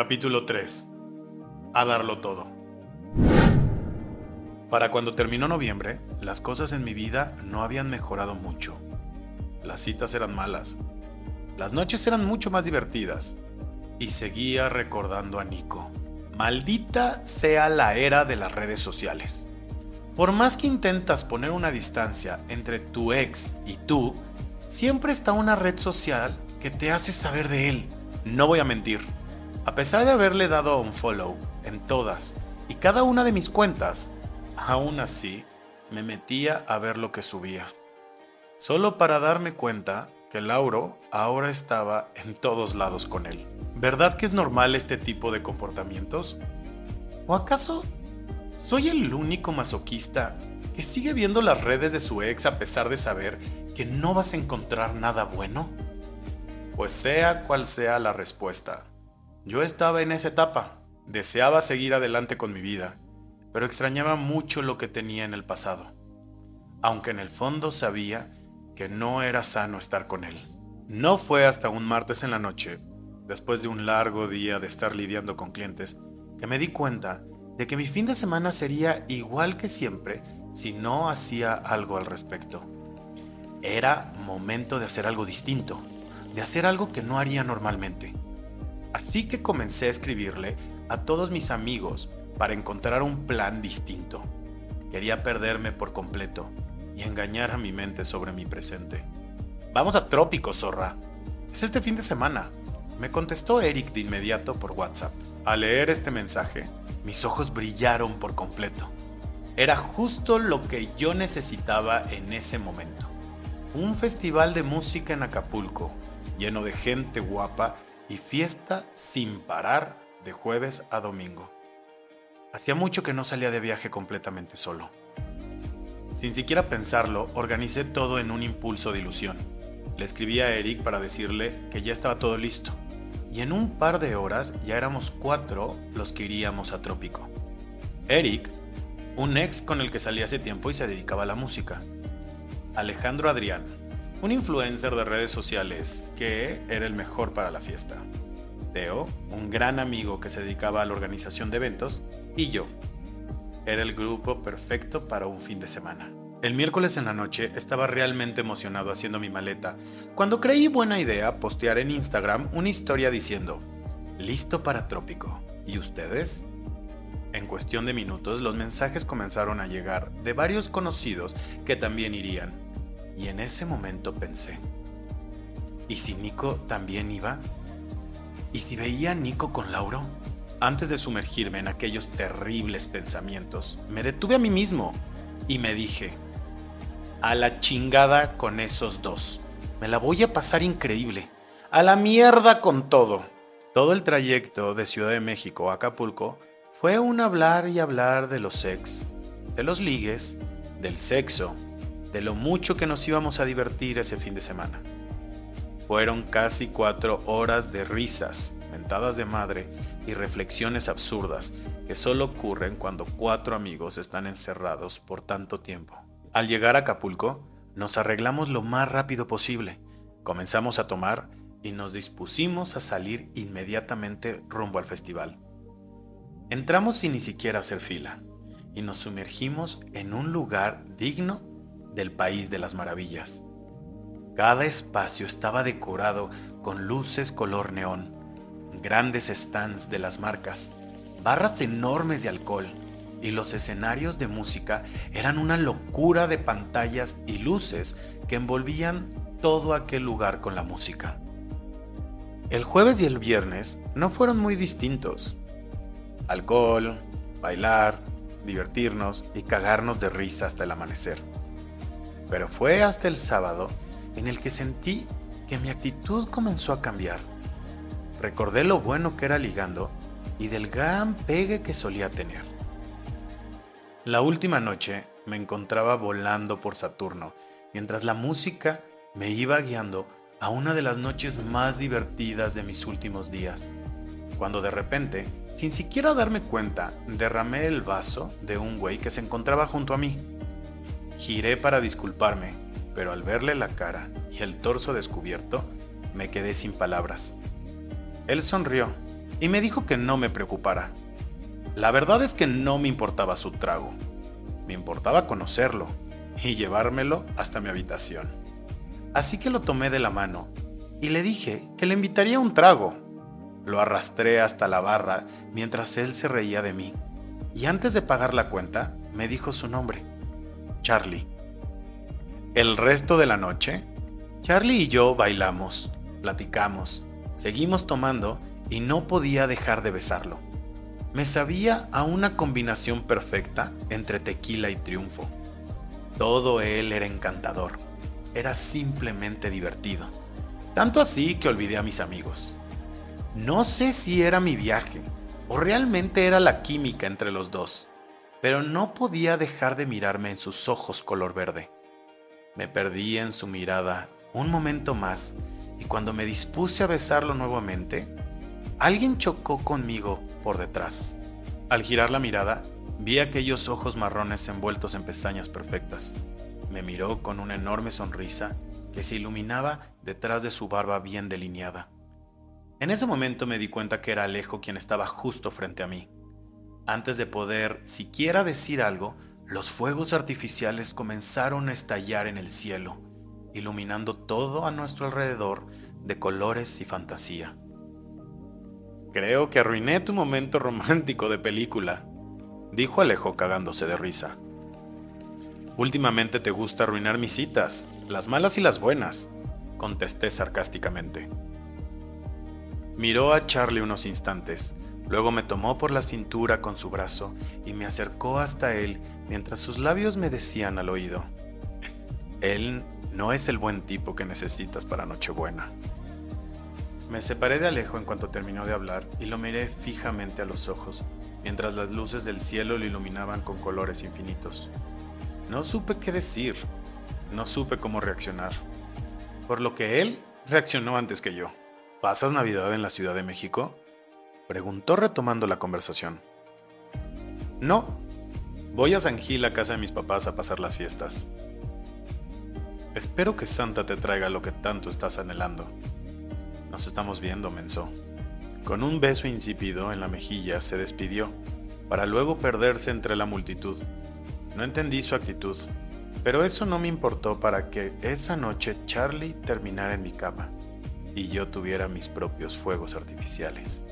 Capítulo 3. A darlo todo. Para cuando terminó noviembre, las cosas en mi vida no habían mejorado mucho. Las citas eran malas. Las noches eran mucho más divertidas. Y seguía recordando a Nico. Maldita sea la era de las redes sociales. Por más que intentas poner una distancia entre tu ex y tú, siempre está una red social que te hace saber de él. No voy a mentir. A pesar de haberle dado un follow en todas y cada una de mis cuentas, aún así me metía a ver lo que subía. Solo para darme cuenta que Lauro ahora estaba en todos lados con él. ¿Verdad que es normal este tipo de comportamientos? ¿O acaso soy el único masoquista que sigue viendo las redes de su ex a pesar de saber que no vas a encontrar nada bueno? Pues sea cual sea la respuesta, yo estaba en esa etapa, deseaba seguir adelante con mi vida, pero extrañaba mucho lo que tenía en el pasado, aunque en el fondo sabía que no era sano estar con él. No fue hasta un martes en la noche, después de un largo día de estar lidiando con clientes, que me di cuenta de que mi fin de semana sería igual que siempre si no hacía algo al respecto. Era momento de hacer algo distinto, de hacer algo que no haría normalmente. Así que comencé a escribirle a todos mis amigos para encontrar un plan distinto. Quería perderme por completo y engañar a mi mente sobre mi presente. Vamos a Trópico, zorra. Es este fin de semana. Me contestó Eric de inmediato por WhatsApp. Al leer este mensaje, mis ojos brillaron por completo. Era justo lo que yo necesitaba en ese momento. Un festival de música en Acapulco, lleno de gente guapa y fiesta sin parar de jueves a domingo. Hacía mucho que no salía de viaje completamente solo. Sin siquiera pensarlo, organicé todo en un impulso de ilusión. Le escribí a Eric para decirle que ya estaba todo listo. Y en un par de horas ya éramos cuatro los que iríamos a Trópico. Eric, un ex con el que salí hace tiempo y se dedicaba a la música. Alejandro Adrián, un influencer de redes sociales que era el mejor para la fiesta. Teo, un gran amigo que se dedicaba a la organización de eventos, y yo. Era el grupo perfecto para un fin de semana. El miércoles en la noche estaba realmente emocionado haciendo mi maleta, cuando creí buena idea postear en Instagram una historia diciendo, listo para trópico. ¿Y ustedes? En cuestión de minutos los mensajes comenzaron a llegar de varios conocidos que también irían, y en ese momento pensé, ¿y si Nico también iba? ¿Y si veía Nico con Lauro? Antes de sumergirme en aquellos terribles pensamientos, me detuve a mí mismo y me dije, a la chingada con esos dos. Me la voy a pasar increíble. A la mierda con todo. Todo el trayecto de Ciudad de México a Acapulco fue un hablar y hablar de los sex, de los ligues, del sexo, de lo mucho que nos íbamos a divertir ese fin de semana. Fueron casi cuatro horas de risas, mentadas de madre y reflexiones absurdas que solo ocurren cuando cuatro amigos están encerrados por tanto tiempo. Al llegar a Acapulco, nos arreglamos lo más rápido posible, comenzamos a tomar y nos dispusimos a salir inmediatamente rumbo al festival. Entramos sin ni siquiera hacer fila y nos sumergimos en un lugar digno del País de las Maravillas. Cada espacio estaba decorado con luces color neón, grandes stands de las marcas, barras enormes de alcohol y los escenarios de música eran una locura de pantallas y luces que envolvían todo aquel lugar con la música. El jueves y el viernes no fueron muy distintos. Alcohol, bailar, divertirnos y cagarnos de risa hasta el amanecer. Pero fue hasta el sábado en el que sentí que mi actitud comenzó a cambiar. Recordé lo bueno que era ligando y del gran pegue que solía tener. La última noche me encontraba volando por Saturno, mientras la música me iba guiando a una de las noches más divertidas de mis últimos días, cuando de repente, sin siquiera darme cuenta, derramé el vaso de un güey que se encontraba junto a mí. Giré para disculparme, pero al verle la cara y el torso descubierto, me quedé sin palabras. Él sonrió y me dijo que no me preocupara. La verdad es que no me importaba su trago, me importaba conocerlo y llevármelo hasta mi habitación. Así que lo tomé de la mano y le dije que le invitaría un trago. Lo arrastré hasta la barra mientras él se reía de mí. Y antes de pagar la cuenta, me dijo su nombre, Charlie. El resto de la noche, Charlie y yo bailamos, platicamos, seguimos tomando y no podía dejar de besarlo. Me sabía a una combinación perfecta entre tequila y triunfo. Todo él era encantador, era simplemente divertido. Tanto así que olvidé a mis amigos. No sé si era mi viaje o realmente era la química entre los dos, pero no podía dejar de mirarme en sus ojos color verde. Me perdí en su mirada un momento más y cuando me dispuse a besarlo nuevamente, alguien chocó conmigo por detrás. Al girar la mirada, vi aquellos ojos marrones envueltos en pestañas perfectas. Me miró con una enorme sonrisa que se iluminaba detrás de su barba bien delineada. En ese momento me di cuenta que era Alejo quien estaba justo frente a mí. Antes de poder siquiera decir algo, los fuegos artificiales comenzaron a estallar en el cielo, iluminando todo a nuestro alrededor de colores y fantasía. Creo que arruiné tu momento romántico de película, dijo Alejo cagándose de risa. Últimamente te gusta arruinar mis citas, las malas y las buenas, contesté sarcásticamente. Miró a Charlie unos instantes, luego me tomó por la cintura con su brazo y me acercó hasta él mientras sus labios me decían al oído, Él no es el buen tipo que necesitas para Nochebuena. Me separé de Alejo en cuanto terminó de hablar y lo miré fijamente a los ojos, mientras las luces del cielo lo iluminaban con colores infinitos. No supe qué decir, no supe cómo reaccionar, por lo que él reaccionó antes que yo. ¿Pasas Navidad en la Ciudad de México? Preguntó retomando la conversación. No, voy a San Gil a casa de mis papás a pasar las fiestas. Espero que Santa te traiga lo que tanto estás anhelando. Nos estamos viendo, mensó. Con un beso insípido en la mejilla se despidió, para luego perderse entre la multitud. No entendí su actitud, pero eso no me importó para que esa noche Charlie terminara en mi cama y yo tuviera mis propios fuegos artificiales.